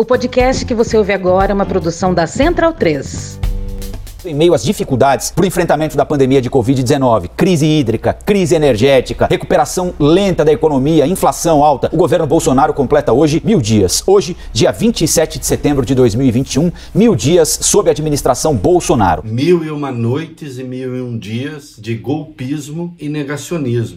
O podcast que você ouve agora é uma produção da Central 3. Em meio às dificuldades para o enfrentamento da pandemia de Covid-19, crise hídrica, crise energética, recuperação lenta da economia, inflação alta, o governo Bolsonaro completa hoje mil dias. Hoje, dia 27 de setembro de 2021, mil dias sob a administração Bolsonaro. Mil e uma noites e mil e um dias de golpismo e negacionismo.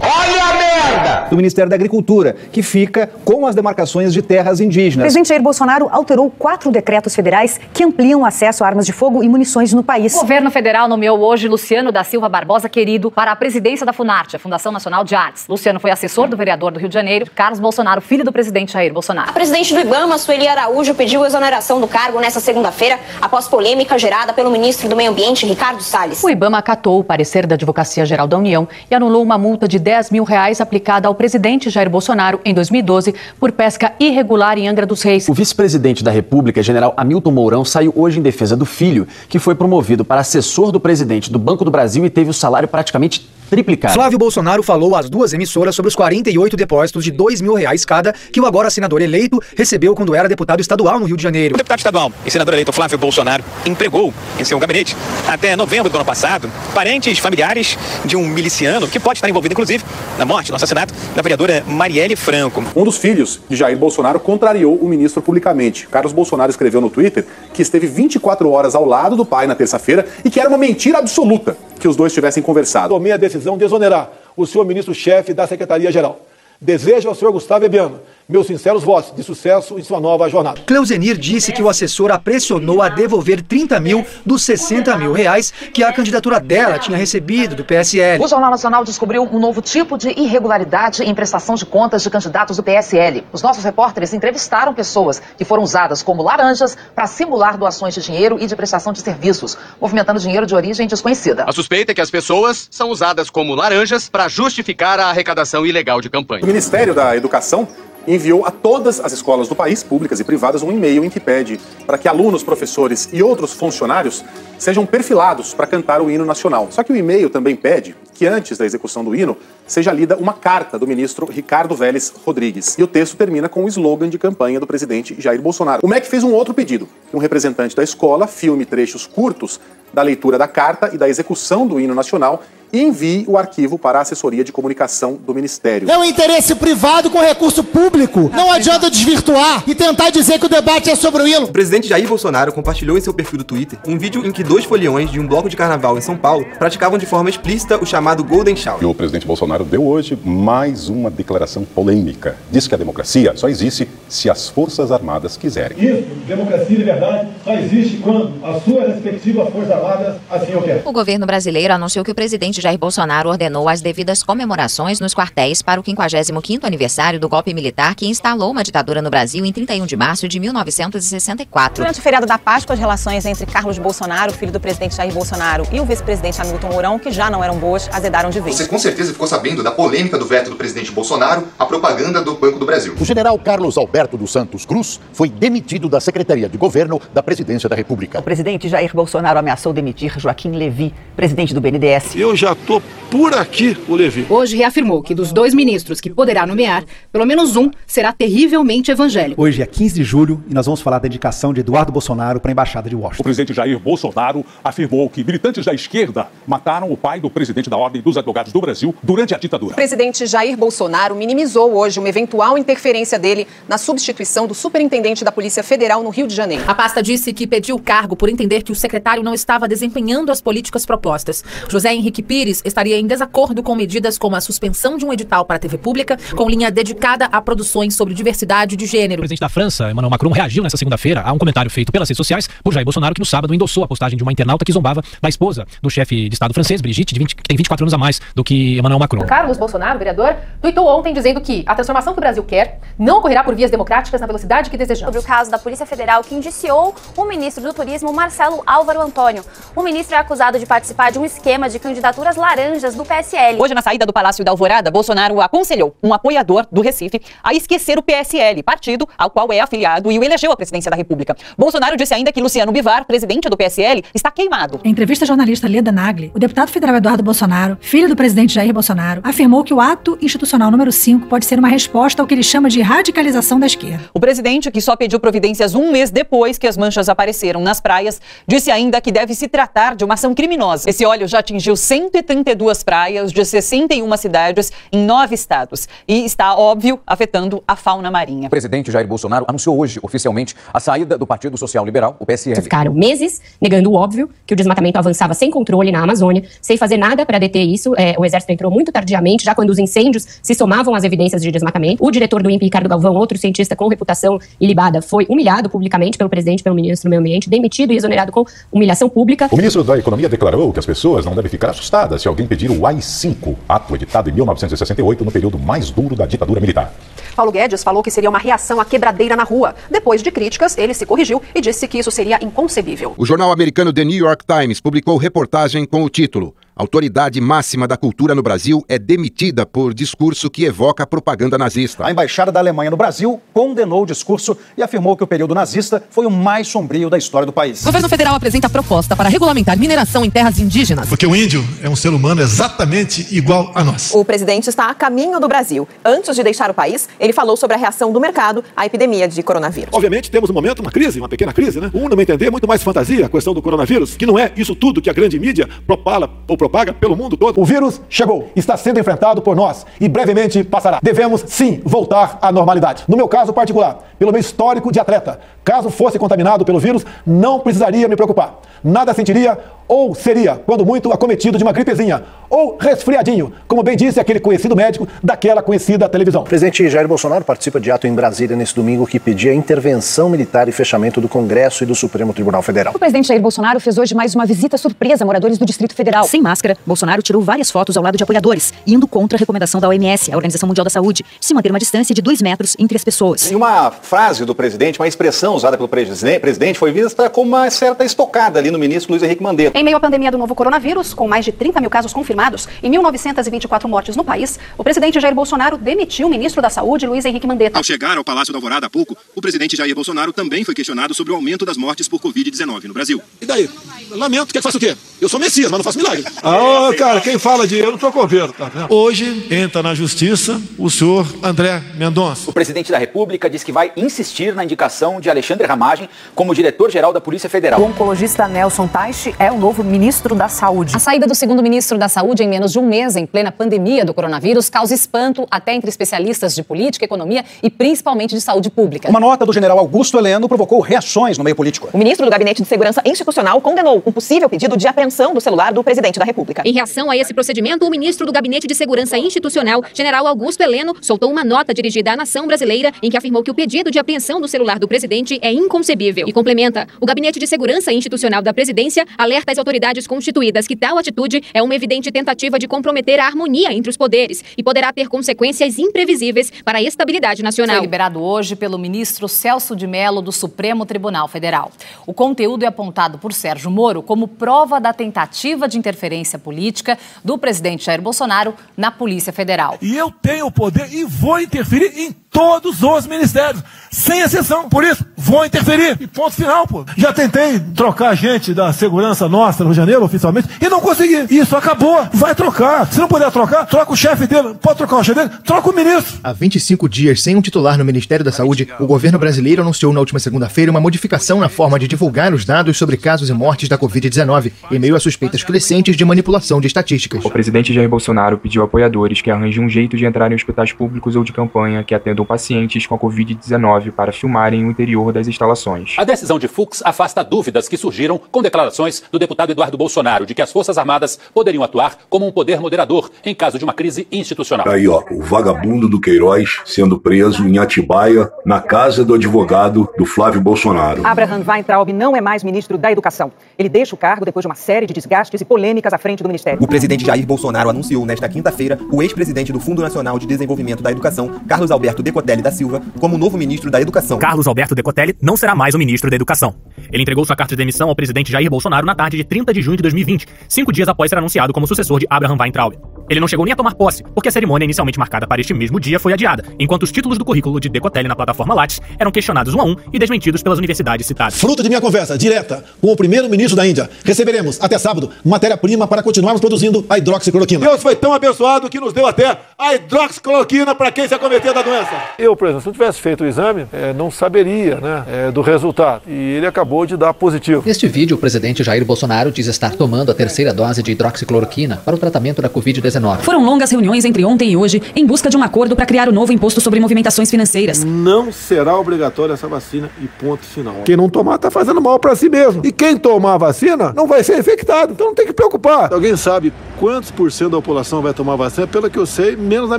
Olha a merda! Do Ministério da Agricultura, que fica com as demarcações de terras indígenas. O presidente Jair Bolsonaro alterou quatro decretos federais que ampliam o acesso a armas de fogo e munições no país. O governo federal nomeou hoje Luciano da Silva Barbosa Querido para a presidência da Funarte, a Fundação Nacional de Artes. Luciano foi assessor do vereador do Rio de Janeiro, Carlos Bolsonaro, filho do presidente Jair Bolsonaro. A presidente do Ibama, Sueli Araújo, pediu exoneração do cargo nesta segunda-feira, após polêmica gerada pelo ministro do Meio Ambiente, Ricardo Salles. O Ibama acatou o parecer da Advocacia Geral da União e anulou uma multa de 10 mil reais aplicada ao presidente Jair Bolsonaro em 2012 por pesca irregular em Angra dos Reis. O vice-presidente da República, general Hamilton Mourão, saiu hoje em defesa do filho, que foi promovido para assessor do presidente do Banco do Brasil e teve o salário praticamente triplicado. Flávio Bolsonaro falou às duas emissoras sobre os 48 depósitos de dois mil reais cada que o agora senador eleito recebeu quando era deputado estadual no Rio de Janeiro. O deputado estadual e senador eleito Flávio Bolsonaro empregou em seu gabinete, até novembro do ano passado, parentes familiares de um miliciano que pode estar envolvido, inclusive, na morte, no assassinato da vereadora Marielle Franco. Um dos filhos de Jair Bolsonaro contrariou o ministro publicamente. Carlos Bolsonaro escreveu no Twitter que esteve 24 horas ao lado do pai na terça-feira e que era uma mentira absoluta que os dois tivessem conversado. Tomei a decisão de exonerar o senhor ministro-chefe da Secretaria-Geral. Desejo ao senhor Gustavo Ebiano meus sinceros votos de sucesso em sua nova jornada. Cleusenir disse que o assessor a pressionou a devolver 30 mil dos 60 mil reais que a candidatura dela tinha recebido do PSL. O Jornal Nacional descobriu um novo tipo de irregularidade em prestação de contas de candidatos do PSL. Os nossos repórteres entrevistaram pessoas que foram usadas como laranjas para simular doações de dinheiro e de prestação de serviços, movimentando dinheiro de origem desconhecida. A suspeita é que as pessoas são usadas como laranjas para justificar a arrecadação ilegal de campanha. O Ministério da Educação enviou a todas as escolas do país, públicas e privadas, um e-mail em que pede para que alunos, professores e outros funcionários sejam perfilados para cantar o hino nacional. Só que o e-mail também pede que antes da execução do hino seja lida uma carta do ministro Ricardo Vélez Rodrigues. E o texto termina com o slogan de campanha do presidente Jair Bolsonaro. O MEC fez um outro pedido. Um representante da escola filme trechos curtos da leitura da carta e da execução do hino nacional e envie o arquivo para a assessoria de comunicação do Ministério. É um interesse privado com recurso público. Não adianta desvirtuar e tentar dizer que o debate é sobre o hino. O presidente Jair Bolsonaro compartilhou em seu perfil do Twitter um vídeo em que dois foliões de um bloco de carnaval em São Paulo praticavam de forma explícita o chamado Golden Shower. E o presidente Bolsonaro deu hoje mais uma declaração polêmica. Diz que a democracia só existe se as Forças Armadas quiserem. Isso, democracia e liberdade só existe quando a sua respectiva Força Armada assim o quer. O governo brasileiro anunciou que o presidente Jair Bolsonaro ordenou as devidas comemorações nos quartéis para o 55º aniversário do golpe militar que instalou uma ditadura no Brasil em 31 de março de 1964. Durante o feriado da Páscoa, as relações entre Carlos Bolsonaro, filho do presidente Jair Bolsonaro, e o vice-presidente Hamilton Mourão, que já não eram boas, azedaram de vez. Você com certeza ficou sabendo da polêmica do veto do presidente Bolsonaro à propaganda do Banco do Brasil. O general Carlos Alberto dos Santos Cruz foi demitido da Secretaria de Governo da Presidência da República. O presidente Jair Bolsonaro ameaçou demitir Joaquim Levy, presidente do BNDES. Eu já tô por aqui, o Levi. Hoje reafirmou que dos dois ministros que poderá nomear, pelo menos um será terrivelmente evangélico. Hoje é 15 de julho e nós vamos falar da indicação de Eduardo Bolsonaro para a Embaixada de Washington. O presidente Jair Bolsonaro afirmou que militantes da esquerda mataram o pai do presidente da Ordem dos Advogados do Brasil durante a ditadura. O presidente Jair Bolsonaro minimizou hoje uma eventual interferência dele na substituição do superintendente da Polícia Federal no Rio de Janeiro. A pasta disse que pediu o cargo por entender que o secretário não estava desempenhando as políticas propostas. José Henrique Pires estaria em desacordo com medidas como a suspensão de um edital para a TV pública, com linha dedicada a produções sobre diversidade de gênero. O presidente da França, Emmanuel Macron, reagiu nesta segunda-feira a um comentário feito pelas redes sociais por Jair Bolsonaro, que no sábado endossou a postagem de uma internauta que zombava da esposa do chefe de Estado francês, Brigitte, de 20, que tem 24 anos a mais do que Emmanuel Macron. Carlos Bolsonaro, vereador, tuitou ontem dizendo que a transformação que o Brasil quer não ocorrerá por vias democráticas na velocidade que desejamos. Sobre o caso da Polícia Federal que indiciou o ministro do Turismo, Marcelo Álvaro Antônio. O ministro é acusado de participar de um esquema de candidaturas laranjas do PSL. Hoje, na saída do Palácio da Alvorada, Bolsonaro aconselhou um apoiador do Recife a esquecer o PSL, partido ao qual é afiliado e o elegeu à presidência da República. Bolsonaro disse ainda que Luciano Bivar, presidente do PSL, está queimado. Em entrevista à jornalista Leda Nagli, o deputado federal Eduardo Bolsonaro, filho do presidente Jair Bolsonaro, afirmou que o ato institucional número 5 pode ser uma resposta ao que ele chama de radicalização da esquerda. O presidente, que só pediu providências um mês depois que as manchas apareceram nas praias, disse ainda que deve se tratar de uma ação criminosa. Esse óleo já atingiu 132 praias de 61 cidades em nove estados e está, óbvio, afetando a fauna marinha. O presidente Jair Bolsonaro anunciou hoje, oficialmente, a saída do Partido Social Liberal, o PSL. Ficaram meses negando o óbvio, que o desmatamento avançava sem controle na Amazônia, sem fazer nada para deter isso. É, o Exército entrou muito tardiamente, já quando os incêndios se somavam às evidências de desmatamento. O diretor do INPE, Ricardo Galvão, outro cientista com reputação ilibada, foi humilhado publicamente pelo presidente, pelo ministro do Meio Ambiente, demitido e exonerado com humilhação pública. O ministro da Economia declarou que as pessoas não devem ficar assustadas se alguém pedir o AI-5, ato editado em 1968, no período mais duro da ditadura militar. Paulo Guedes falou que seria uma reação à quebradeira na rua. Depois de críticas, ele se corrigiu e disse que isso seria inconcebível. O jornal americano The New York Times publicou reportagem com o título Autoridade máxima da cultura no Brasil é demitida por discurso que evoca propaganda nazista. A embaixada da Alemanha no Brasil condenou o discurso e afirmou que o período nazista foi o mais sombrio da história do país. O governo federal apresenta proposta para regulamentar mineração em terras indígenas. Porque o índio é um ser humano exatamente igual a nós. O presidente está a caminho do Brasil. Antes de deixar o país, ele falou sobre a reação do mercado à epidemia de coronavírus. Obviamente, temos no momento uma crise, uma pequena crise, né? Um, no meu entender, muito mais fantasia a questão do coronavírus, que não é isso tudo que a grande mídia propala ou propaga pelo mundo todo. O vírus chegou, está sendo enfrentado por nós e brevemente passará. Devemos, sim, voltar à normalidade. No meu caso particular, pelo meu histórico de atleta, caso fosse contaminado pelo vírus, não precisaria me preocupar. Nada sentiria ou seria, quando muito, acometido de uma gripezinha ou resfriadinho, como bem disse aquele conhecido médico daquela conhecida televisão. O presidente Jair Bolsonaro participa de ato em Brasília nesse domingo que pedia intervenção militar e fechamento do Congresso e do Supremo Tribunal Federal. O presidente Jair Bolsonaro fez hoje mais uma visita surpresa a moradores do Distrito Federal. Sem máscara, Bolsonaro tirou várias fotos ao lado de apoiadores, indo contra a recomendação da OMS, a Organização Mundial da Saúde, de se manter uma distância de dois metros entre as pessoas. E uma frase do presidente, uma expressão usada pelo presidente, foi vista como uma certa estocada ali no ministro Luiz Henrique Mandetta. Em meio à pandemia do novo coronavírus, com mais de 30 mil casos confirmados e 1.924 mortes no país, o presidente Jair Bolsonaro demitiu o ministro da Saúde, Luiz Henrique Mandetta. Ao chegar ao Palácio da Alvorada há pouco, o presidente Jair Bolsonaro também foi questionado sobre o aumento das mortes por Covid-19 no Brasil. E daí? Lamento, quer que faça o quê? Eu sou Messias, mas não faço milagre. Ah, cara, quem fala de eu não sou coveiro, tá vendo? Hoje entra na justiça o senhor André Mendonça. O presidente da República diz que vai insistir na indicação de Alexandre Ramagem como diretor-geral da Polícia Federal. O oncologista Nelson Teich é o novo ministro da Saúde. A saída do segundo ministro da Saúde em menos de um mês, em plena pandemia do coronavírus, causa espanto até entre especialistas de política, economia e principalmente de saúde pública. Uma nota do general Augusto Heleno provocou reações no meio político. O ministro do Gabinete de Segurança Institucional condenou um possível pedido de apreensão do celular do presidente da República. Em reação a esse procedimento, o ministro do Gabinete de Segurança Institucional, general Augusto Heleno, soltou uma nota dirigida à nação brasileira em que afirmou que o pedido de apreensão do celular do presidente é inconcebível. E complementa: o Gabinete de Segurança Institucional da Presidência alerta as autoridades constituídas que tal atitude é uma evidente tentativa de comprometer a harmonia entre os poderes e poderá ter consequências imprevisíveis para a estabilidade nacional. Foi liberado hoje pelo ministro Celso de Mello do Supremo Tribunal Federal. O conteúdo é apontado por Sérgio Moro como prova da tentativa de interferência política do presidente Jair Bolsonaro na Polícia Federal. E eu tenho o poder e vou interferir em todos os ministérios, sem exceção. Por isso, vou interferir. E ponto final, pô. Já tentei trocar gente da segurança nossa no Rio de Janeiro, oficialmente, e não consegui. Isso acabou. Vai trocar. Se não puder trocar, troca o chefe dele. Pode trocar o chefe dele? Troca o ministro. Há 25 dias sem um titular no Ministério da Saúde, o governo brasileiro anunciou na última segunda-feira uma modificação na forma de divulgar os dados sobre casos e mortes da Covid-19, em meio a suspeitas crescentes de manipulação de estatísticas. O presidente Jair Bolsonaro pediu a apoiadores que arranjem um jeito de entrar em hospitais públicos ou de campanha que atendam pacientes com a Covid-19 para filmarem o interior das instalações. A decisão de Fux afasta dúvidas que surgiram com declarações do deputado Eduardo Bolsonaro de que as Forças Armadas poderiam atuar como um poder moderador em caso de uma crise institucional. Aí, ó, o vagabundo do Queiroz sendo preso em Atibaia, na casa do advogado do Flávio Bolsonaro. Abraham Weintraub não é mais ministro da Educação. Ele deixa o cargo depois de uma série de desgastes e polêmicas à frente do ministério. O presidente Jair Bolsonaro anunciou nesta quinta-feira o ex-presidente do Fundo Nacional de Desenvolvimento da Educação, Carlos Alberto Decotelli da Silva, como novo ministro da Educação. Carlos Alberto Decotelli não será mais o ministro da Educação. Ele entregou sua carta de demissão ao presidente Jair Bolsonaro na tarde de 30 de junho de 2020, cinco dias após ser anunciado como sucessor de Abraham Weintraub. Ele não chegou nem a tomar posse, porque a cerimônia inicialmente marcada para este mesmo dia foi adiada, enquanto os títulos do currículo de Decotelli na plataforma Lattes eram questionados um a um e desmentidos pelas universidades citadas. Fruto de minha conversa direta com o primeiro-ministro da Índia, receberemos até sábado matéria-prima para continuarmos produzindo a hidroxicloroquina. Deus foi tão abençoado que nos deu até a hidroxicloroquina para quem se acometeu da doença. Eu, por exemplo, se eu tivesse feito o exame, é, não saberia né, é, do resultado. E ele acabou de dar positivo. Neste vídeo, o presidente Jair Bolsonaro diz estar tomando a terceira dose de hidroxicloroquina para o tratamento da Covid-19. Foram longas reuniões entre ontem e hoje em busca de um acordo para criar o novo imposto sobre movimentações financeiras. Não será obrigatória essa vacina e ponto final. Quem não tomar está fazendo mal para si mesmo. E quem tomar a vacina não vai ser infectado, então não tem que preocupar. Alguém sabe quantos por cento da população vai tomar vacina? Pelo que eu sei, menos da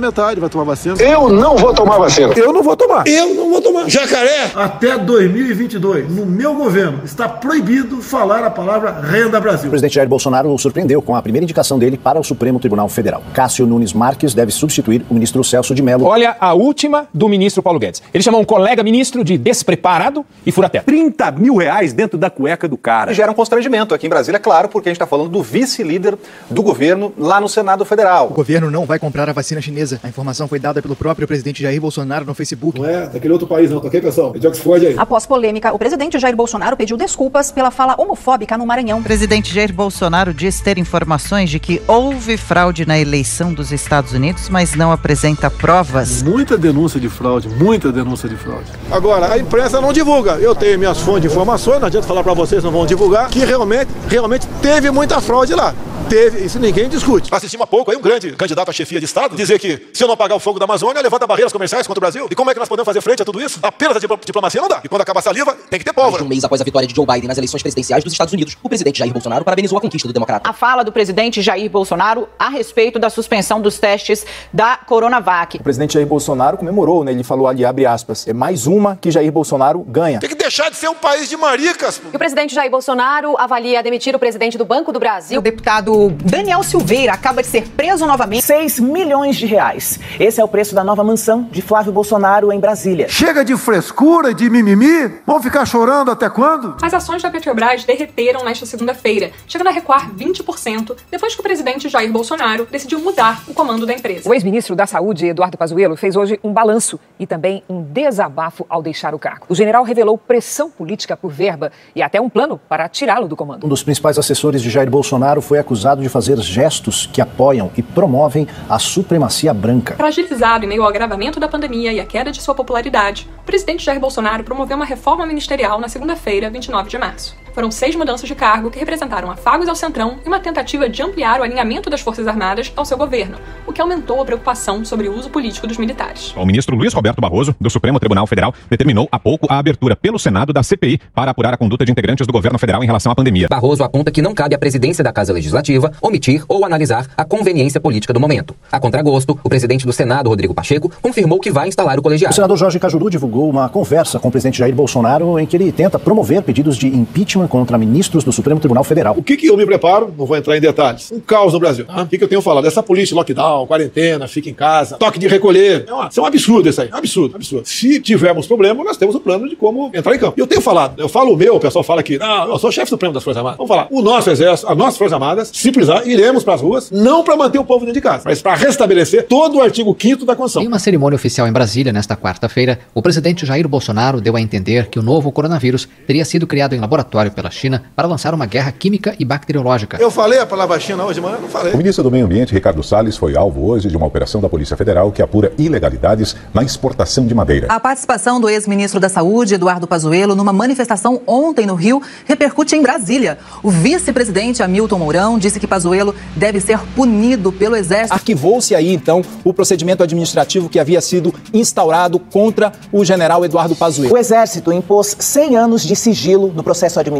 metade vai tomar vacina. Eu não vou tomar vacina. Eu não vou tomar. Eu não vou tomar. Jacaré, até 2022, no meu governo, está proibido falar a palavra renda Brasil. O presidente Jair Bolsonaro surpreendeu com a primeira indicação dele para o Supremo Tribunal Federal. Cássio Nunes Marques deve substituir o ministro Celso de Mello. Olha a última do ministro Paulo Guedes. Ele chamou um colega ministro de despreparado e fura-teto. 30 mil reais dentro da cueca do cara. Gera um constrangimento aqui em Brasília, é claro, porque a gente está falando do vice-líder do governo lá no Senado Federal. O governo não vai comprar a vacina chinesa. A informação foi dada pelo próprio presidente Jair Bolsonaro no Facebook. Não é daquele outro país, não, tá ok, pessoal? É de Oxford aí. Após polêmica, o presidente Jair Bolsonaro pediu desculpas pela fala homofóbica no Maranhão. O presidente Jair Bolsonaro diz ter informações de que houve fraude na eleição dos Estados Unidos, mas não apresenta provas. Muita denúncia de fraude, muita denúncia de fraude. Agora, a imprensa não divulga. Eu tenho minhas fontes de informações, não adianta falar para vocês, não vão divulgar, que realmente, realmente teve muita fraude lá. Teve, isso ninguém discute. Assistimos há pouco aí um grande candidato à chefia de Estado dizer que se eu não apagar o fogo da Amazônia, levanta barreiras comerciais contra o Brasil. E como é que nós podemos fazer frente a tudo isso? Apenas a diplo- diplomacia não dá. E quando acaba a saliva, tem que ter pólvora. Um mês após a vitória de Joe Biden nas eleições presidenciais dos Estados Unidos, o presidente Jair Bolsonaro parabenizou a conquista do democrata. A fala do presidente Jair Bolsonaro a respeito da suspensão dos testes da Coronavac. O presidente Jair Bolsonaro comemorou, né? Ele falou ali, abre aspas, é mais uma que Jair Bolsonaro ganha. Tem que deixar de ser um país de maricas. E o presidente Jair Bolsonaro avalia demitir o presidente do Banco do Brasil. O deputado Daniel Silveira acaba de ser preso novamente. 6 milhões de reais. Esse é o preço da nova mansão de Flávio Bolsonaro em Brasília. Chega de frescura e de mimimi. Vão ficar chorando até quando? As ações da Petrobras derreteram nesta segunda-feira, chegando a recuar 20%, depois que o presidente Jair Bolsonaro decidiu mudar o comando da empresa. O ex-ministro da Saúde, Eduardo Pazuello, fez hoje um balanço e também um desabafo ao deixar o cargo. O general revelou pressão política por verba e até um plano para tirá-lo do comando. Um dos principais assessores de Jair Bolsonaro foi acusado de fazer gestos que apoiam e promovem a supremacia branca. Fragilizado em meio ao agravamento da pandemia e à queda de sua popularidade, o presidente Jair Bolsonaro promoveu uma reforma ministerial na segunda-feira, 29 de março. Foram seis mudanças de cargo que representaram afagos ao centrão e uma tentativa de ampliar o alinhamento das Forças Armadas ao seu governo, o que aumentou a preocupação sobre o uso político dos militares. O ministro Luiz Roberto Barroso, do Supremo Tribunal Federal, determinou há pouco a abertura pelo Senado da CPI para apurar a conduta de integrantes do governo federal em relação à pandemia. Barroso aponta que não cabe à presidência da Casa Legislativa omitir ou analisar a conveniência política do momento. A contragosto, o presidente do Senado, Rodrigo Pacheco, confirmou que vai instalar o O colegiado. senador Jorge Cajuru divulgou uma conversa com o presidente Jair Bolsonaro em que ele tenta promover pedidos de impeachment contra ministros do Supremo Tribunal Federal. O que, que eu me preparo? Não vou entrar em detalhes. Um caos no Brasil. tá? O que, que eu tenho falado? Essa polícia, lockdown, quarentena, fica em casa, toque de recolher. É, uma- isso é um absurdo isso aí. Absurdo, absurdo. Se tivermos problema, nós temos o plano de como entrar em campo. E eu tenho falado, eu falo o meu, o pessoal fala que, não, eu sou chefe supremo das Forças Armadas. Vamos falar. O nosso exército, as nossas Forças Armadas, se precisar, iremos para as ruas, não para manter o povo dentro de casa, mas para restabelecer todo o artigo 5 da Constituição. Em uma cerimônia oficial em Brasília nesta quarta-feira, o presidente Jair Bolsonaro deu a entender que o novo coronavírus teria sido criado em laboratório pela China para lançar uma guerra química e bacteriológica. Eu falei a palavra China hoje de manhã? Não falei. O ministro do Meio Ambiente, Ricardo Salles, foi alvo hoje de uma operação da Polícia Federal que apura ilegalidades na exportação de madeira. A participação do ex-ministro da Saúde, Eduardo Pazuello, numa manifestação ontem no Rio, repercute em Brasília. O vice-presidente Hamilton Mourão disse que Pazuello deve ser punido pelo Exército. Arquivou-se aí, então, o procedimento administrativo que havia sido instaurado contra o general Eduardo Pazuello. O Exército impôs 100 anos de sigilo no processo administrativo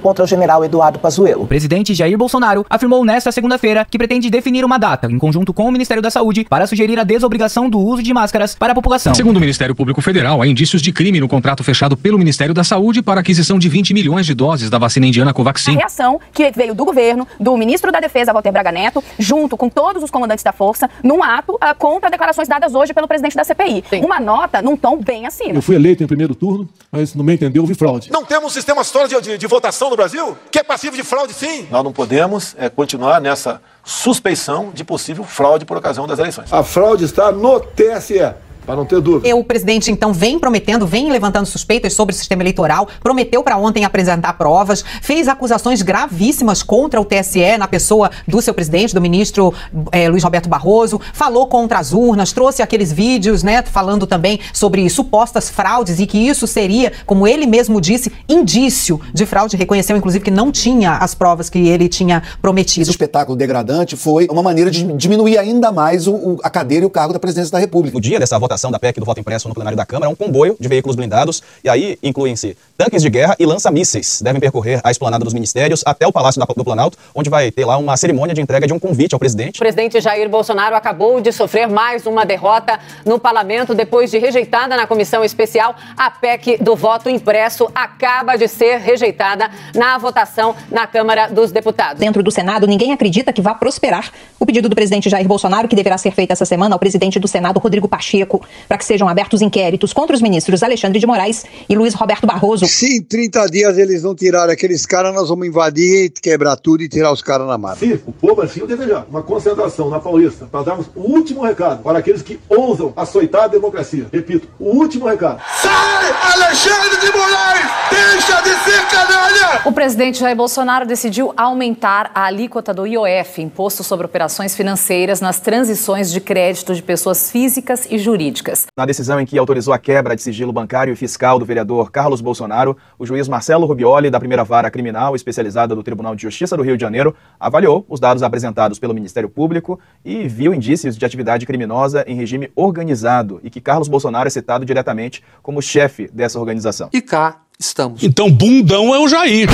contra o general Eduardo Pazuello. O presidente Jair Bolsonaro afirmou nesta segunda-feira que pretende definir uma data, em conjunto com o Ministério da Saúde, para sugerir a desobrigação do uso de máscaras para a população. Segundo o Ministério Público Federal, há indícios de crime no contrato fechado pelo Ministério da Saúde para aquisição de 20 milhões de doses da vacina indiana A Covaxin. reação que veio do governo, do ministro da Defesa, Walter Braga Neto, junto com todos os comandantes da força, num ato ah, contra declarações dadas hoje pelo presidente da CPI. Uma nota num tom bem acima. Eu fui eleito em primeiro turno, mas no meu entender houve fraude. Não temos um sistema sólido de, de, de votação no Brasil que é passivo de fraude, sim. Nós não podemos é, continuar nessa suspeição de possível fraude por ocasião das eleições. A fraude está no TSE. Para não ter dúvida. O presidente, então, vem prometendo, vem levantando suspeitas sobre o sistema eleitoral, prometeu para ontem apresentar provas, fez acusações gravíssimas contra o TSE na pessoa do seu presidente, do ministro eh, Luiz Roberto Barroso, falou contra as urnas, trouxe aqueles vídeos, né, falando também sobre supostas fraudes e que isso seria, como ele mesmo disse, indício de fraude. Reconheceu, inclusive, que não tinha as provas que ele tinha prometido. Esse espetáculo degradante foi uma maneira de diminuir ainda mais o, o, a cadeira e o cargo da presidência da República. No dia dessa votação, votação da PEC do voto impresso no plenário da Câmara, um comboio de veículos blindados, e aí incluem-se tanques de guerra e lança-mísseis. Devem percorrer a esplanada dos ministérios até o Palácio do Planalto, onde vai ter lá uma cerimônia de entrega de um convite ao presidente. O presidente Jair Bolsonaro acabou de sofrer mais uma derrota no parlamento depois de rejeitada na comissão especial. A PEC do voto impresso acaba de ser rejeitada na votação na Câmara dos Deputados. Dentro do Senado, ninguém acredita que vá prosperar o pedido do presidente Jair Bolsonaro, que deverá ser feito essa semana ao presidente do Senado, Rodrigo Pacheco, para que sejam abertos inquéritos contra os ministros Alexandre de Moraes e Luiz Roberto Barroso. Se em 30 dias eles não tirarem aqueles caras, nós vamos invadir, quebrar tudo e tirar os caras na mata. Se o povo assim o desejar, uma concentração na Paulista, para darmos o último recado para aqueles que ousam açoitar a democracia. Repito, o último recado. Sai, Alexandre de Moraes! Deixa de ser canalha! O presidente Jair Bolsonaro decidiu aumentar a alíquota do IOF, Imposto sobre Operações Financeiras, nas transições de crédito de pessoas físicas e jurídicas. Na decisão em que autorizou a quebra de sigilo bancário e fiscal do vereador Carlos Bolsonaro, o juiz Marcelo Rubioli, da primeira vara criminal especializada do Tribunal de Justiça do Rio de Janeiro, avaliou os dados apresentados pelo Ministério Público e viu indícios de atividade criminosa em regime organizado e que Carlos Bolsonaro é citado diretamente como chefe dessa organização. E cá estamos. Então, bundão é o Jair.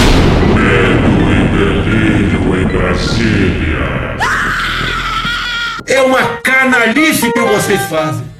Medo e delírio em Brasília. É uma canalice que vocês fazem.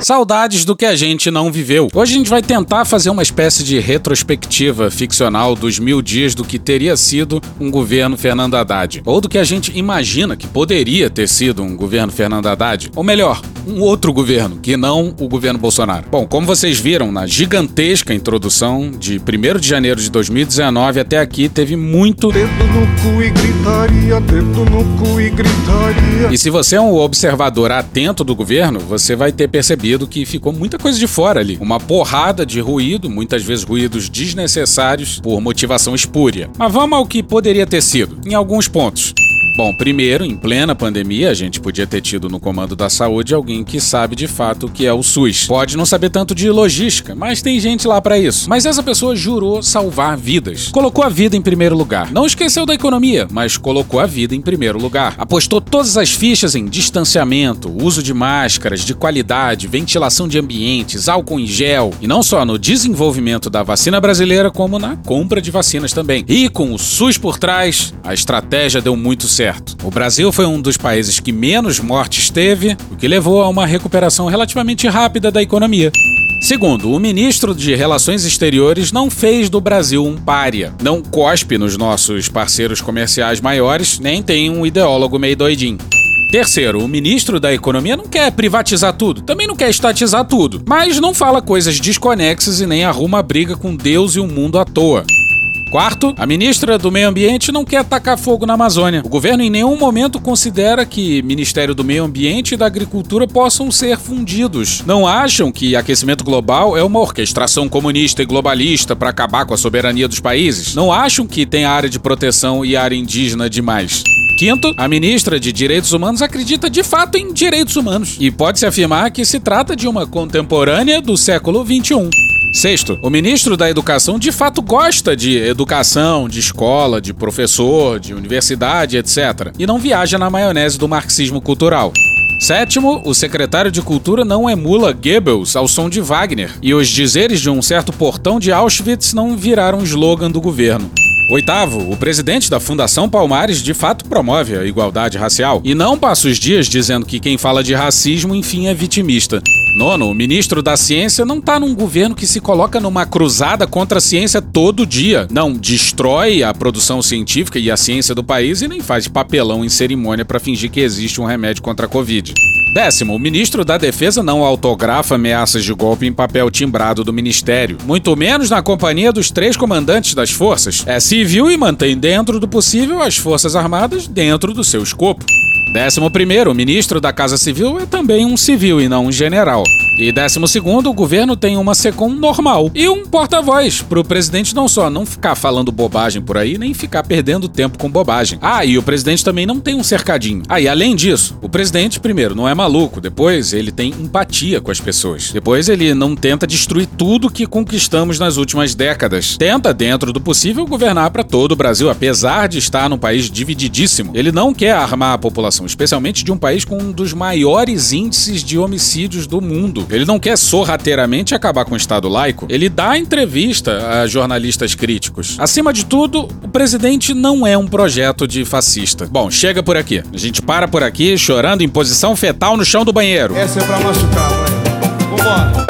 Saudades do que a gente não viveu. Hoje a gente vai tentar fazer uma espécie de retrospectiva ficcional dos mil dias do que teria sido um governo Fernando Haddad. Ou do que a gente imagina que poderia ter sido um governo Fernando Haddad. Ou melhor, um outro governo, que não o governo Bolsonaro. Bom, como vocês viram na gigantesca introdução de 1 de janeiro de 2019 até aqui, teve muito. Dedo no cu e gritaria, dedo no cu e gritaria. E se você é um observador atento do governo, você vai ter percebido que ficou muita coisa de fora ali. Uma porrada de ruído, muitas vezes ruídos desnecessários por motivação espúria. Mas vamos ao que poderia ter sido, em alguns pontos. Bom, primeiro, em plena pandemia, a gente podia ter tido no comando da saúde alguém que sabe de fato o que é o SUS. Pode não saber tanto de logística, mas tem gente lá para isso. Mas essa pessoa jurou salvar vidas. Colocou a vida em primeiro lugar. Não esqueceu da economia, mas colocou a vida em primeiro lugar. Apostou todas as fichas em distanciamento, uso de máscaras, de qualidade, ventilação de ambientes, álcool em gel, e não só no desenvolvimento da vacina brasileira, como na compra de vacinas também. E com o SUS por trás, a estratégia deu muito certo certo. O Brasil foi um dos países que menos mortes teve, o que levou a uma recuperação relativamente rápida da economia. Segundo, o ministro de Relações Exteriores não fez do Brasil um pária. Não cospe nos nossos parceiros comerciais maiores, nem tem um ideólogo meio doidinho. Terceiro, o ministro da Economia não quer privatizar tudo, também não quer estatizar tudo, mas não fala coisas desconexas e nem arruma briga com Deus e o mundo à toa. Quarto, a ministra do Meio Ambiente não quer tacar fogo na Amazônia. O governo em nenhum momento considera que Ministério do Meio Ambiente e da Agricultura possam ser fundidos. Não acham que aquecimento global é uma orquestração comunista e globalista para acabar com a soberania dos países? Não acham que tem área de proteção e área indígena demais? Quinto, a ministra de Direitos Humanos acredita de fato em direitos humanos e pode-se afirmar que se trata de uma contemporânea do século XXI. Sexto, o ministro da Educação de fato gosta de educação, de escola, de professor, de universidade, etc. E não viaja na maionese do marxismo cultural. Sétimo, o secretário de Cultura não emula Goebbels ao som de Wagner, e os dizeres de um certo portão de Auschwitz não viraram slogan do governo. Oitavo, o presidente da Fundação Palmares de fato promove a igualdade racial e não passa os dias dizendo que quem fala de racismo, enfim, é vitimista. Nono, o ministro da Ciência não tá num governo que se coloca numa cruzada contra a ciência todo dia. Não destrói a produção científica e a ciência do país e nem faz papelão em cerimônia para fingir que existe um remédio contra a Covid. Décimo, o ministro da Defesa não autografa ameaças de golpe em papel timbrado do ministério, muito menos na companhia dos três comandantes das forças. É civil e mantém dentro do possível as Forças Armadas dentro do seu escopo. Décimo primeiro, o ministro da Casa Civil é também um civil e não um general. E décimo segundo, o governo tem uma SECOM normal e um porta-voz para o presidente não só não ficar falando bobagem por aí, nem ficar perdendo tempo com bobagem. Ah, e o presidente também não tem um cercadinho. Ah, e além disso, o presidente, primeiro, não é maluco, depois ele tem empatia com as pessoas. Depois ele não tenta destruir tudo que conquistamos nas últimas décadas. Tenta, dentro do possível, governar para todo o Brasil, apesar de estar num país divididíssimo. Ele não quer armar a população, especialmente de um país com um dos maiores índices de homicídios do mundo. Ele não quer sorrateiramente acabar com o Estado laico. Ele dá entrevista a jornalistas críticos. Acima de tudo, o presidente não é um projeto de fascista. Bom, chega por aqui. A gente para por aqui chorando em posição fetal no chão do banheiro. Essa é pra machucar, mãe. Vambora.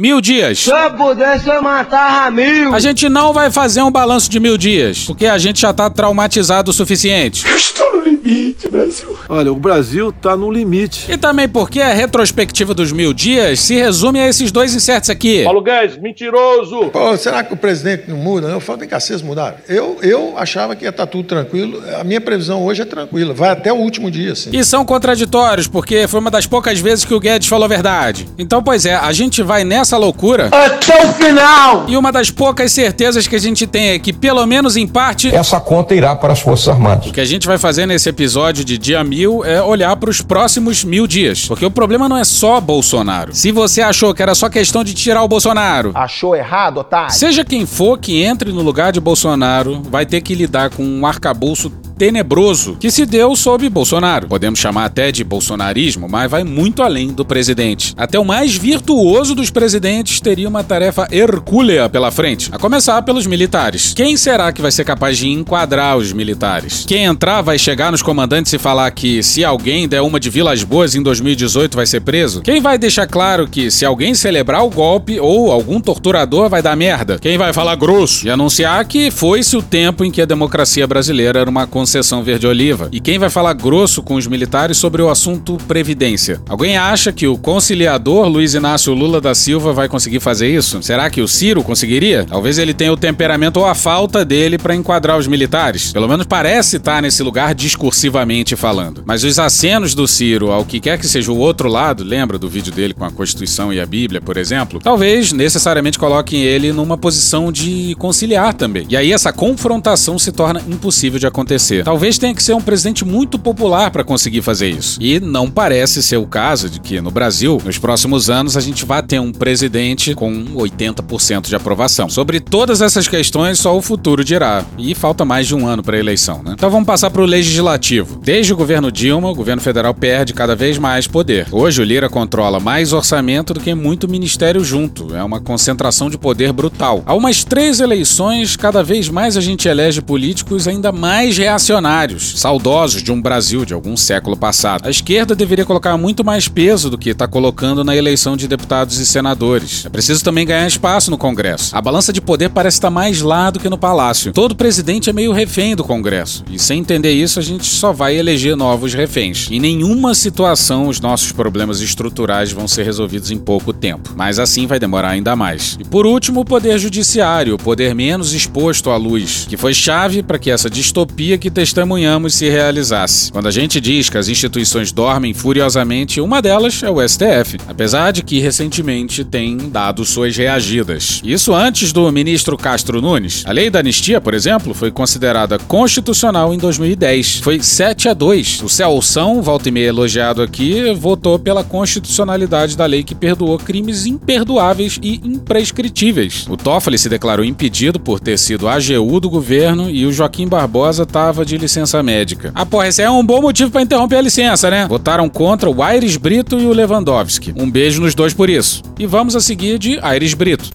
Mil dias. Se eu pudesse, eu matava mil. A gente não vai fazer um balanço de mil dias, porque a gente já tá traumatizado o suficiente. Estou no limite, Brasil. Olha, o Brasil tá no limite. E também porque a retrospectiva dos mil dias se resume a esses dois insertos aqui. Paulo Guedes, mentiroso. Pô, será que o presidente não muda? Eu falo, vem cá, vocês mudaram. Eu, eu achava que ia estar tudo tranquilo. A minha previsão hoje é tranquila. Vai até o último dia, sim. E são contraditórios, porque foi uma das poucas vezes que o Guedes falou a verdade. Então, pois é, a gente vai nessa loucura. Até o final! E uma das poucas certezas que a gente tem é que, pelo menos em parte, Essa conta irá para as Forças Armadas. o que a gente vai fazer nesse episódio de dia mil é olhar para os próximos mil dias. Porque o problema não é só Bolsonaro. Se você achou que era só questão de tirar o Bolsonaro, Achou errado, otário? Seja quem for que entre no lugar de Bolsonaro, vai ter que lidar com um arcabouço tenebroso que se deu sob Bolsonaro. Podemos chamar até de bolsonarismo, mas vai muito além do presidente. Até o mais virtuoso dos presidentes teria uma tarefa hercúlea pela frente, a começar pelos militares. Quem será que vai ser capaz de enquadrar os militares? Quem entrar vai chegar nos comandantes e falar que se alguém der uma de Vilas Boas em 2018 vai ser preso? Quem vai deixar claro que se alguém celebrar o golpe ou algum torturador vai dar merda? Quem vai falar grosso e anunciar que foi-se o tempo em que a democracia brasileira era uma concessão verde-oliva? E quem vai falar grosso com os militares sobre o assunto Previdência? Alguém acha que o conciliador Luiz Inácio Lula da Silva vai conseguir fazer isso? Será que o Ciro conseguiria? Talvez ele tenha o temperamento ou a falta dele para enquadrar os militares. Pelo menos parece estar nesse lugar discursivamente falando. Mas os acenos do Ciro ao que quer que seja o outro lado, lembra do vídeo dele com a Constituição e a Bíblia, por exemplo? Talvez necessariamente coloquem ele numa posição de conciliar também. E aí essa confrontação se torna impossível de acontecer. Talvez tenha que ser um presidente muito popular para conseguir fazer isso. E não parece ser o caso de que no Brasil, nos próximos anos, a gente vai ter um presidente com 80% de aprovação. Sobre todas essas questões, só o futuro dirá. E falta mais de um ano para a eleição, né? Então vamos passar para o legislativo. Desde o governo Dilma, o governo federal perde cada vez mais poder. Hoje o Lira controla mais orçamento do que muito ministério junto. É uma concentração de poder brutal. Há umas três eleições, cada vez mais a gente elege políticos ainda mais reacionários, saudosos de um Brasil de algum século passado. A esquerda deveria colocar muito mais peso do que está colocando na eleição de deputados e senadores. É preciso também ganhar espaço no Congresso. A balança de poder parece estar mais lá do que no Palácio. Todo presidente é meio refém do Congresso. E sem entender isso, a gente só vai eleger novos reféns. Em nenhuma situação os nossos problemas estruturais vão ser resolvidos em pouco tempo. Mas assim vai demorar ainda mais. E por último, o poder judiciário, o poder menos exposto à luz, que foi chave para que essa distopia que testemunhamos se realizasse. Quando a gente diz que as instituições dormem furiosamente, uma delas é o STF, apesar de que recentemente tem dado suas reagidas. Isso antes do ministro Castro Nunes. A lei da anistia, por exemplo, foi considerada constitucional em 2010. Foi 7 a 2. O Celção, volta e meia elogiado aqui, votou pela constitucionalidade da lei que perdoou crimes imperdoáveis e imprescritíveis. O Toffoli se declarou impedido por ter sido AGU do governo e o Joaquim Barbosa estava de licença médica. Ah, porra, esse é um bom motivo para interromper a licença, né? Votaram contra o Aires Brito e o Lewandowski. Um beijo nos dois por isso. E vamos a seguir de Aires Brito.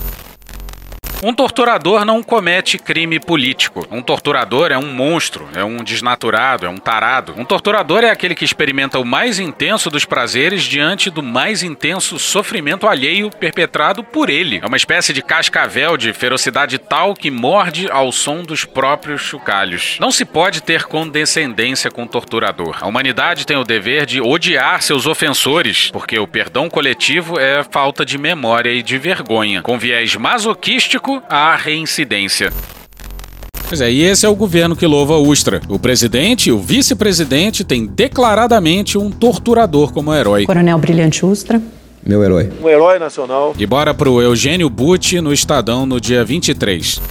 Um torturador não comete crime político. Um torturador é um monstro, é um desnaturado, é um tarado. Um torturador é aquele que experimenta o mais intenso dos prazeres diante do mais intenso sofrimento alheio perpetrado por ele. É uma espécie de cascavel de ferocidade tal que morde ao som dos próprios chocalhos. Não se pode ter condescendência com o torturador. A humanidade tem o dever de odiar seus ofensores, porque o perdão coletivo é falta de memória e de vergonha, com viés masoquístico à reincidência. Pois é, e esse é o governo que louva Ustra. O presidente e o vice-presidente têm declaradamente um torturador como herói. Coronel Brilhante Ustra. Meu herói. Um herói nacional. E bora pro Eugênio Butti no Estadão no dia 23.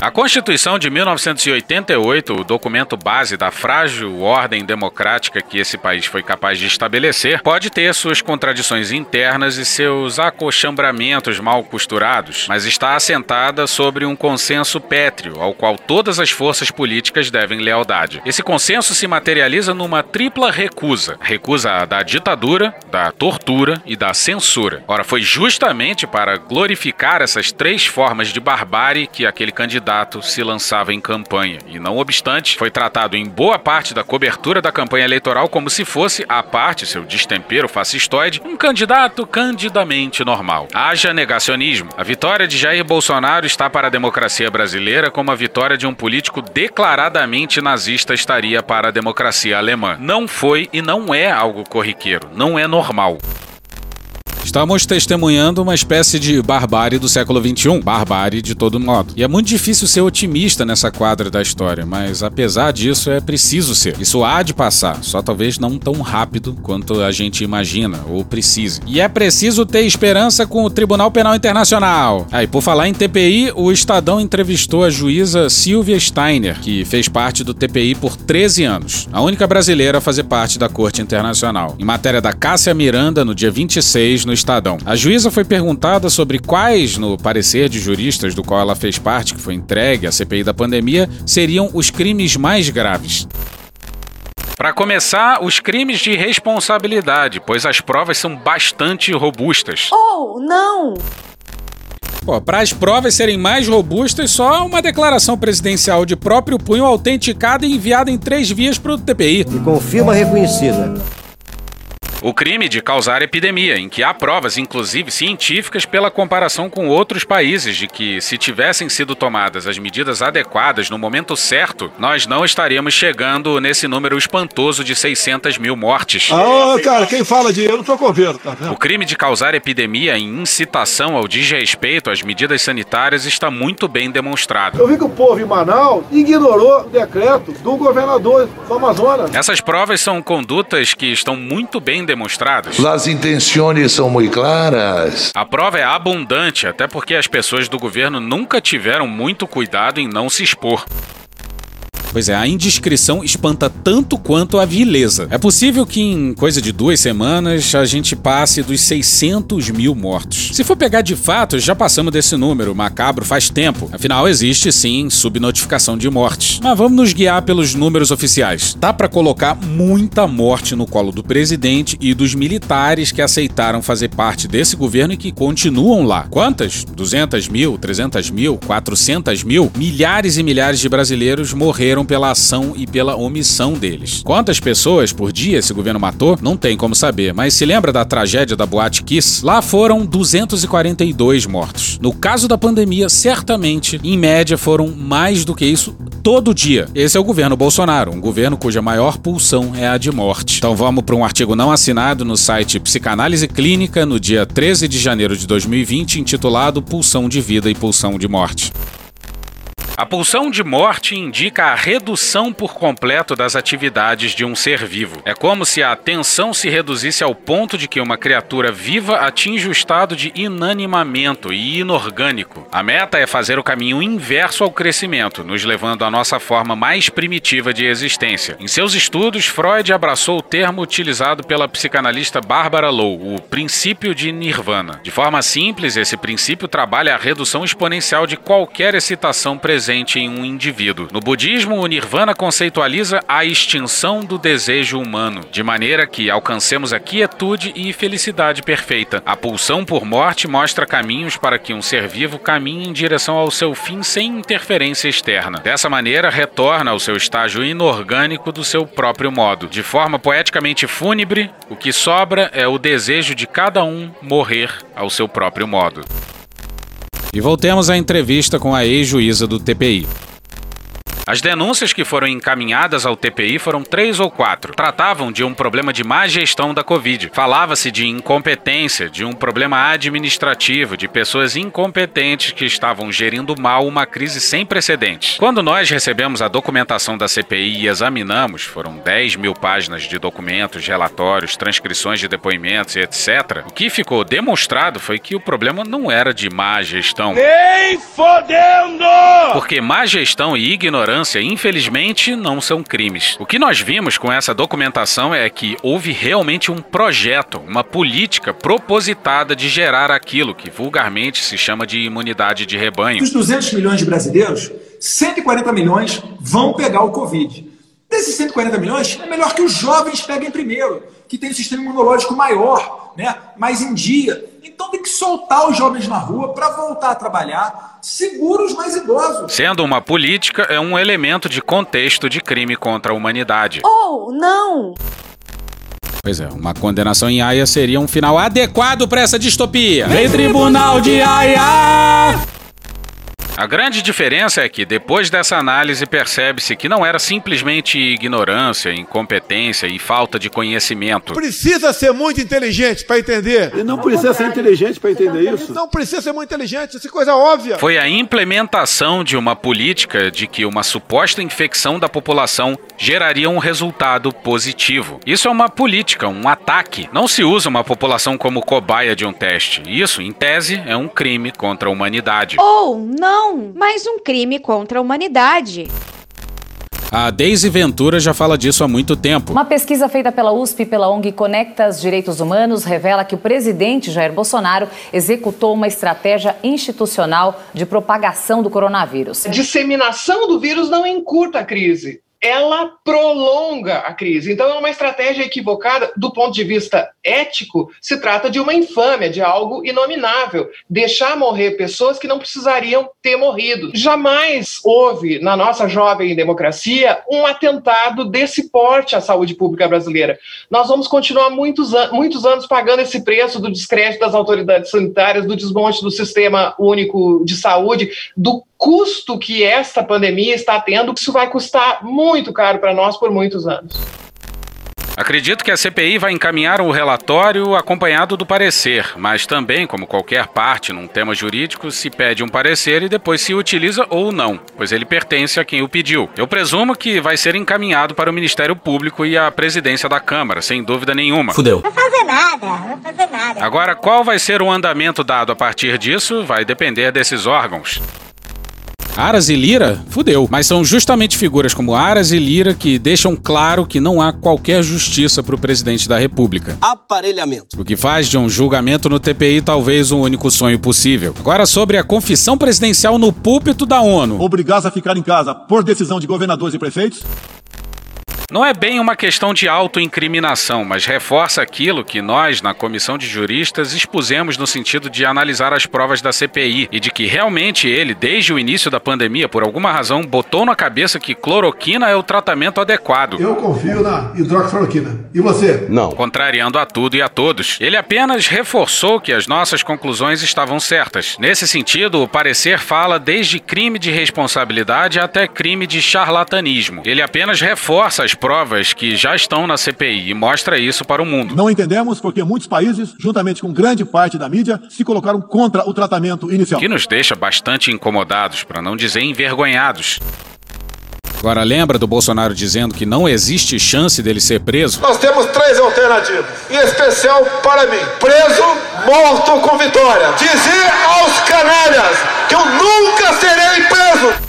A Constituição de 1988, o documento base da frágil ordem democrática que esse país foi capaz de estabelecer, pode ter suas contradições internas e seus acochambramentos mal costurados, mas está assentada sobre um consenso pétreo, ao qual todas as forças políticas devem lealdade. Esse consenso se materializa numa tripla recusa: recusa da ditadura, da tortura e da censura. Ora, foi justamente para glorificar essas três formas de barbárie que aquele candidato se lançava em campanha, e não obstante, foi tratado em boa parte da cobertura da campanha eleitoral como se fosse, à parte seu destempero fascistoide, um candidato candidamente normal. Haja negacionismo. A vitória de Jair Bolsonaro está para a democracia brasileira como a vitória de um político declaradamente nazista estaria para a democracia alemã. Não foi e não é algo corriqueiro, não é normal. Estamos testemunhando uma espécie de barbárie do século XXI. Barbárie de todo modo. E é muito difícil ser otimista nessa quadra da história, mas apesar disso é preciso ser. Isso há de passar, só talvez não tão rápido quanto a gente imagina ou precise. E é preciso ter esperança com o Tribunal Penal Internacional. Aí, por falar em TPI, o Estadão entrevistou a juíza Silvia Steiner, que fez parte do TPI por 13 anos, a única brasileira a fazer parte da Corte Internacional. Em matéria da Cássia Miranda, no dia 26, no Estadão. A juíza foi perguntada sobre quais, no parecer de juristas do qual ela fez parte, que foi entregue à CPI da pandemia, seriam os crimes mais graves. Para começar, os crimes de responsabilidade, pois as provas são bastante robustas. Oh, não! Pô, para as provas serem mais robustas, só uma declaração presidencial de próprio punho autenticada e enviada em três vias para o TPI. E com firma reconhecida. O crime de causar epidemia, em que há provas, inclusive científicas, pela comparação com outros países, de que, se tivessem sido tomadas as medidas adequadas no momento certo, nós não estaríamos chegando nesse número espantoso de 600 mil mortes. Ah, cara, quem fala de eu não tô com vendo, tá vendo? O crime de causar epidemia em incitação ao desrespeito às medidas sanitárias está muito bem demonstrado. Eu vi que o povo em Manaus ignorou o decreto do governador do Amazonas. Essas provas são condutas que estão muito bem demonstradas. As intenções são muito claras. A prova é abundante, até porque as pessoas do governo nunca tiveram muito cuidado em não se expor. Pois é, a indiscrição espanta tanto quanto a vileza. É possível que em coisa de duas semanas a gente passe dos 600 mil mortos. Se for pegar de fato, já passamos desse número macabro faz tempo. Afinal, existe sim subnotificação de mortes. Mas vamos nos guiar pelos números oficiais. Dá para colocar muita morte no colo do presidente e dos militares que aceitaram fazer parte desse governo e que continuam lá. Quantas? 200 mil, 300 mil, 400 mil? Milhares e milhares de brasileiros morreram pela ação e pela omissão deles. Quantas pessoas por dia esse governo matou? Não tem como saber, mas se lembra da tragédia da Boate Kiss? Lá foram 242 mortos. No caso da pandemia, certamente, em média, foram mais do que isso todo dia. Esse é o governo Bolsonaro, um governo cuja maior pulsão é a de morte. Então vamos para um artigo não assinado no site Psicanálise Clínica no dia 13 de janeiro de 2020, intitulado Pulsão de Vida e Pulsão de Morte. A pulsão de morte indica a redução por completo das atividades de um ser vivo. É como se a tensão se reduzisse ao ponto de que uma criatura viva atinge o estado de inanimamento e inorgânico. A meta é fazer o caminho inverso ao crescimento, nos levando à nossa forma mais primitiva de existência. Em seus estudos, Freud abraçou o termo utilizado pela psicanalista Barbara Lowe, o princípio de nirvana. De forma simples, esse princípio trabalha a redução exponencial de qualquer excitação presente presente em um indivíduo. No budismo, o nirvana conceitualiza a extinção do desejo humano, de maneira que alcancemos a quietude e felicidade perfeita. A pulsão por morte mostra caminhos para que um ser vivo caminhe em direção ao seu fim sem interferência externa. Dessa maneira, retorna ao seu estágio inorgânico do seu próprio modo. De forma poeticamente fúnebre, o que sobra é o desejo de cada um morrer ao seu próprio modo. E voltemos à entrevista com a ex-juíza do TPI. As denúncias que foram encaminhadas ao TPI foram três ou quatro. Tratavam de um problema de má gestão da Covid. Falava-se de incompetência, de um problema administrativo, de pessoas incompetentes que estavam gerindo mal uma crise sem precedentes. Quando nós recebemos a documentação da CPI e examinamos, foram 10 mil páginas de documentos, relatórios, transcrições de depoimentos e etc. O que ficou demonstrado foi que o problema não era de má gestão. Nem fodendo! Porque má gestão e ignorância, infelizmente, não são crimes. O que nós vimos com essa documentação é que houve realmente um projeto, uma política propositada de gerar aquilo que vulgarmente se chama de imunidade de rebanho. Dos 200 milhões de brasileiros, 140 milhões vão pegar o Covid. Desses 140 milhões, é melhor que os jovens peguem primeiro, que tem um sistema imunológico maior, né, mais em dia. Então tem que soltar os jovens na rua para voltar a trabalhar, seguros mais idosos. Sendo uma política, é um elemento de contexto de crime contra a humanidade. Ou não! Pois é, uma condenação em Haia seria um final adequado para essa distopia. Vem Tribunal de Haia! A grande diferença é que, depois dessa análise, percebe-se que não era simplesmente ignorância, incompetência e falta de conhecimento. Precisa ser muito inteligente para entender. E não precisa ser inteligente para entender isso. Não precisa ser muito inteligente, isso é coisa óbvia. Foi a implementação de uma política de que uma suposta infecção da população geraria um resultado positivo. Isso é uma política, um ataque. Não se usa uma população como cobaia de um teste. Isso, em tese, é um crime contra a humanidade. Ou não, mas um crime contra a humanidade. A Daisy Ventura já fala disso há muito tempo. Uma pesquisa feita pela USP e pela ONG Conectas Direitos Humanos revela que o presidente Jair Bolsonaro executou uma estratégia institucional de propagação do coronavírus. A disseminação do vírus não encurta a crise. Ela prolonga a crise. Então, é uma estratégia equivocada do ponto de vista ético. Se trata de uma infâmia, de algo inominável. Deixar morrer pessoas que não precisariam ter morrido. Jamais houve, na nossa jovem democracia, um atentado desse porte à saúde pública brasileira. Nós vamos continuar muitos, an muitos anos pagando esse preço do descrédito das autoridades sanitárias, do desmonte do sistema único de saúde, do custo que esta pandemia está tendo, isso vai custar muito caro para nós por muitos anos. Acredito que a CPI vai encaminhar o relatório acompanhado do parecer, mas também, como qualquer parte num tema jurídico, se pede um parecer e depois se utiliza ou não, pois ele pertence a quem o pediu. Eu presumo que vai ser encaminhado para o Ministério Público e a presidência da Câmara, sem dúvida nenhuma. Fudeu. Não fazer nada, não fazer nada. Agora, qual vai ser o andamento dado a partir disso vai depender desses órgãos. Aras e Lira, fudeu. Mas são justamente figuras como Aras e Lira que deixam claro que não há qualquer justiça para o presidente da República. Aparelhamento. O que faz de um julgamento no TPI talvez o único sonho possível. Agora sobre a confissão presidencial no púlpito da ONU. Obrigados a ficar em casa por decisão de governadores e prefeitos? Não é bem uma questão de autoincriminação, mas reforça aquilo que nós, na comissão de juristas, expusemos no sentido de analisar as provas da CPI e de que realmente ele, desde o início da pandemia, por alguma razão, botou na cabeça que cloroquina é o tratamento adequado. Eu confio na hidroxicloroquina. E você? Não. Contrariando a tudo e a todos. Ele apenas reforçou que as nossas conclusões estavam certas. Nesse sentido, o parecer fala desde crime de responsabilidade até crime de charlatanismo. Ele apenas reforça as provas que já estão na CPI e mostra isso para o mundo. Não entendemos porque muitos países, juntamente com grande parte da mídia, se colocaram contra o tratamento inicial. Que nos deixa bastante incomodados, para não dizer envergonhados. Agora lembra do Bolsonaro dizendo que não existe chance dele ser preso? Nós temos três alternativas, em especial para mim: preso, morto com vitória. Dizer aos canalhas que eu nunca serei preso.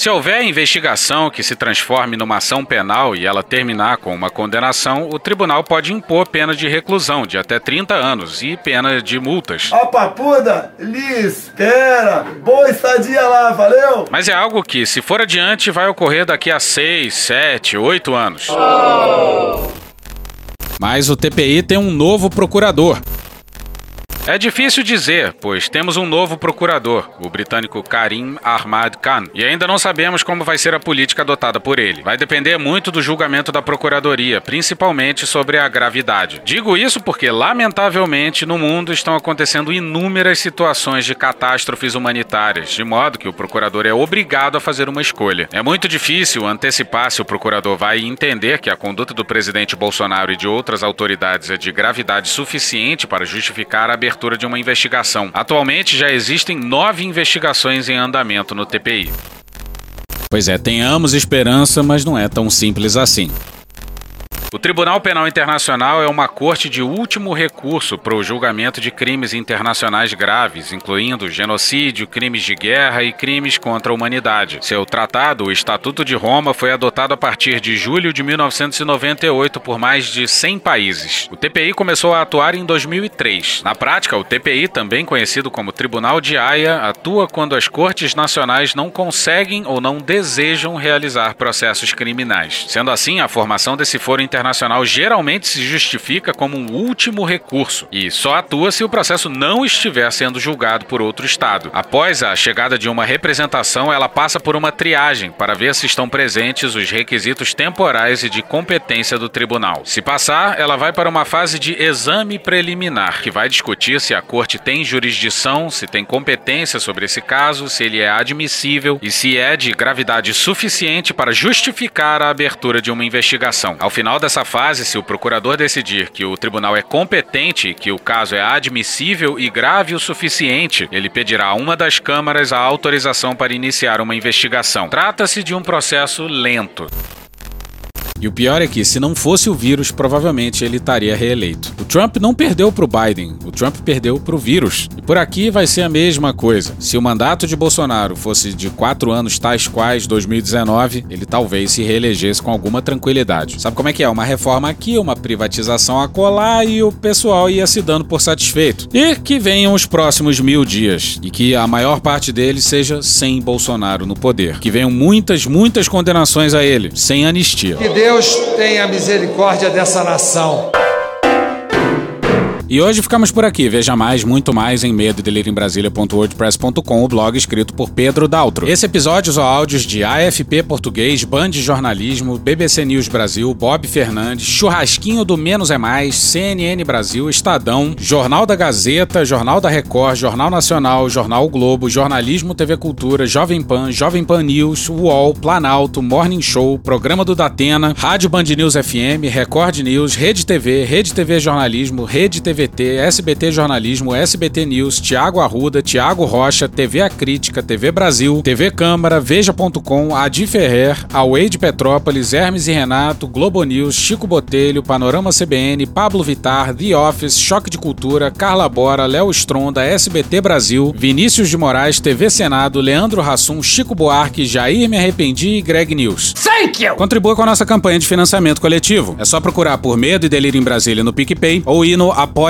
Se houver investigação que se transforme numa ação penal e ela terminar com uma condenação, o tribunal pode impor pena de reclusão de até 30 anos e pena de multas. Ó, papuda, lhe espera. Boa estadia lá, valeu? Mas é algo que, se for adiante, vai ocorrer daqui a 6, 7, 8 anos. Mas o TPI tem um novo procurador. É difícil dizer, pois temos um novo procurador, o britânico Karim Ahmad Khan, e ainda não sabemos como vai ser a política adotada por ele. Vai depender muito do julgamento da procuradoria, principalmente sobre a gravidade. Digo isso porque, lamentavelmente, no mundo estão acontecendo inúmeras situações de catástrofes humanitárias, de modo que o procurador é obrigado a fazer uma escolha. É muito difícil antecipar se o procurador vai entender que a conduta do presidente Bolsonaro e de outras autoridades é de gravidade suficiente para justificar a abertura de uma investigação. Atualmente já existem nove investigações em andamento no TPI. Pois é, tenhamos esperança, mas não é tão simples assim. O Tribunal Penal Internacional é uma corte de último recurso para o julgamento de crimes internacionais graves, incluindo genocídio, crimes de guerra e crimes contra a humanidade. Seu tratado, o Estatuto de Roma, foi adotado a partir de julho de 1998 por mais de 100 países. O TPI começou a atuar em 2003. Na prática, o TPI, também conhecido como Tribunal de Haia, atua quando as cortes nacionais não conseguem ou não desejam realizar processos criminais. Sendo assim, a formação desse foro internacional internacional geralmente se justifica como um último recurso e só atua se o processo não estiver sendo julgado por outro Estado. Após a chegada de uma representação, ela passa por uma triagem para ver se estão presentes os requisitos temporais e de competência do tribunal. Se passar, ela vai para uma fase de exame preliminar, que vai discutir se a corte tem jurisdição, se tem competência sobre esse caso, se ele é admissível e se é de gravidade suficiente para justificar a abertura de uma investigação. Ao final da dessa fase, se o procurador decidir que o tribunal é competente, que o caso é admissível e grave o suficiente, ele pedirá a uma das câmaras a autorização para iniciar uma investigação. Trata-se de um processo lento. E o pior é que, se não fosse o vírus, provavelmente ele estaria reeleito. O Trump não perdeu para o Biden, o Trump perdeu para o vírus. E por aqui vai ser a mesma coisa. Se o mandato de Bolsonaro fosse de quatro anos tais quais 2019, ele talvez se reelegesse com alguma tranquilidade. Sabe como é que é? Uma reforma aqui, uma privatização a colar e o pessoal ia se dando por satisfeito. E que venham os próximos mil dias e que a maior parte deles seja sem Bolsonaro no poder. Que venham muitas, muitas condenações a ele, sem anistia. Que Deus tenha misericórdia dessa nação. E hoje ficamos por aqui. Veja mais, muito mais em medo em Brasília.wordpress.com, o blog escrito por Pedro Daltro. Esse episódio usou áudios de AFP Português, Band Jornalismo, BBC News Brasil, Bob Fernandes, Churrasquinho do Menos é Mais, CNN Brasil, Estadão, Jornal da Gazeta, Jornal da Record, Jornal Nacional, Jornal Globo, Jornalismo TV Cultura, Jovem Pan, Jovem Pan News, UOL, Planalto, Morning Show, Programa do Datena, Rádio Band News FM, Record News, Rede TV, Rede TV Jornalismo, Rede TV TVT, SBT Jornalismo, SBT News, Tiago Arruda, Tiago Rocha, TV A Crítica, TV Brasil, TV Câmara, Veja.com, Adi Ferrer, Away de Petrópolis, Hermes e Renato, Globo News, Chico Botelho, Panorama CBN, Pablo Vitar, The Office, Choque de Cultura, Carla Bora, Léo Stronda, SBT Brasil, Vinícius de Moraes, TV Senado, Leandro Rassum, Chico Buarque, Jair Me Arrependi e Greg News. Thank you! Contribua com a nossa campanha de financiamento coletivo. É só procurar por Medo e Delírio em Brasília no PicPay ou ir no apoia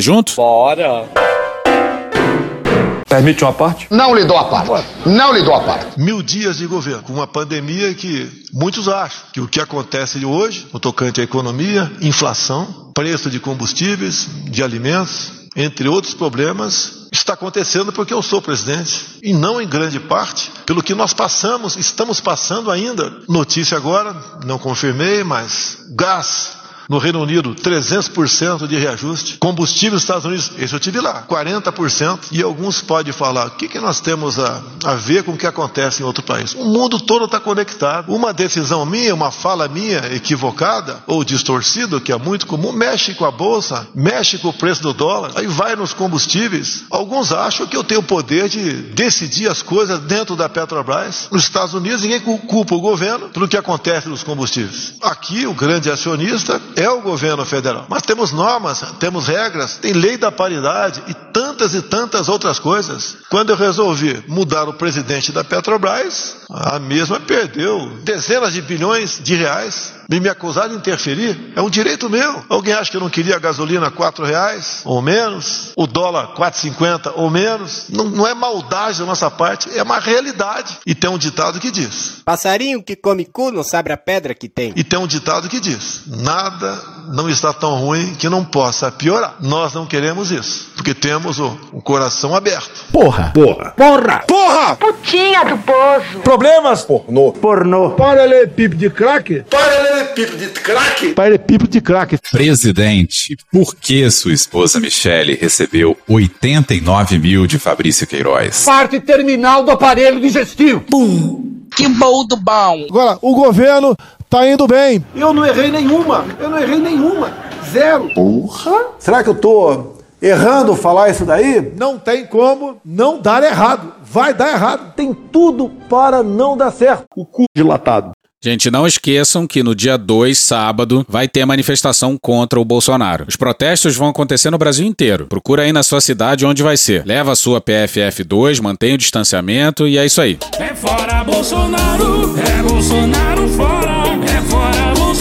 junto? Bora! Permite uma parte? Não lhe dou a parte. Não lhe dou a parte. Mil dias de governo, com uma pandemia que muitos acham que o que acontece hoje, no tocante à economia, inflação, preço de combustíveis, de alimentos, entre outros problemas, está acontecendo porque eu sou presidente. E não em grande parte pelo que nós passamos, estamos passando ainda. Notícia agora, não confirmei, mas gás No Reino Unido, 300% de reajuste. Combustível nos Estados Unidos, esse eu tive lá, 40%. E alguns podem falar, o que, que nós temos a, a ver com o que acontece em outro país? O mundo todo está conectado. Uma decisão minha, uma fala minha equivocada ou distorcida, que é muito comum, mexe com a bolsa, mexe com o preço do dólar, aí vai nos combustíveis. Alguns acham que eu tenho o poder de decidir as coisas dentro da Petrobras. Nos Estados Unidos, ninguém culpa o governo pelo que acontece nos combustíveis. Aqui, o grande acionista é o governo federal. Mas temos normas, temos regras, tem lei da paridade e tantas e tantas outras coisas. Quando eu resolvi mudar o presidente da Petrobras, a mesma perdeu dezenas de bilhões de reais e me acusar de interferir é um direito meu. Alguém acha que eu não queria a gasolina quatro reais ou menos, o dólar 4,50 ou menos? Não, não é maldade da nossa parte, é uma realidade. E tem um ditado que diz: Passarinho que come cu não sabe a pedra que tem. E tem um ditado que diz: Nada não está tão ruim que não possa piorar. Nós não queremos isso, porque temos o, o coração aberto. Porra! Porra! Porra! Porra! Putinha do poço. Problemas? Pornô. Pornô. Paralelepípedo de crack? Paralelepípedo de crack? Paralelepípedo de crack. Presidente, por que sua esposa Michele recebeu 89 mil de Fabrício Queiroz? Parte terminal do aparelho digestivo. Pum. Que bom do bom. Agora, o governo tá indo bem. Eu não errei nenhuma. Eu não errei nenhuma. Zero. Porra! Será que eu tô errando falar isso daí? Não tem como não dar errado. Vai dar errado. Tem tudo para não dar certo. O cu dilatado. Gente, não esqueçam que no dia 2, sábado, vai ter manifestação contra o Bolsonaro. Os protestos vão acontecer no Brasil inteiro. Procura aí na sua cidade onde vai ser. Leva a sua PFF2, mantenha o distanciamento e é isso aí. É fora Bolsonaro, é Bolsonaro fora, é fora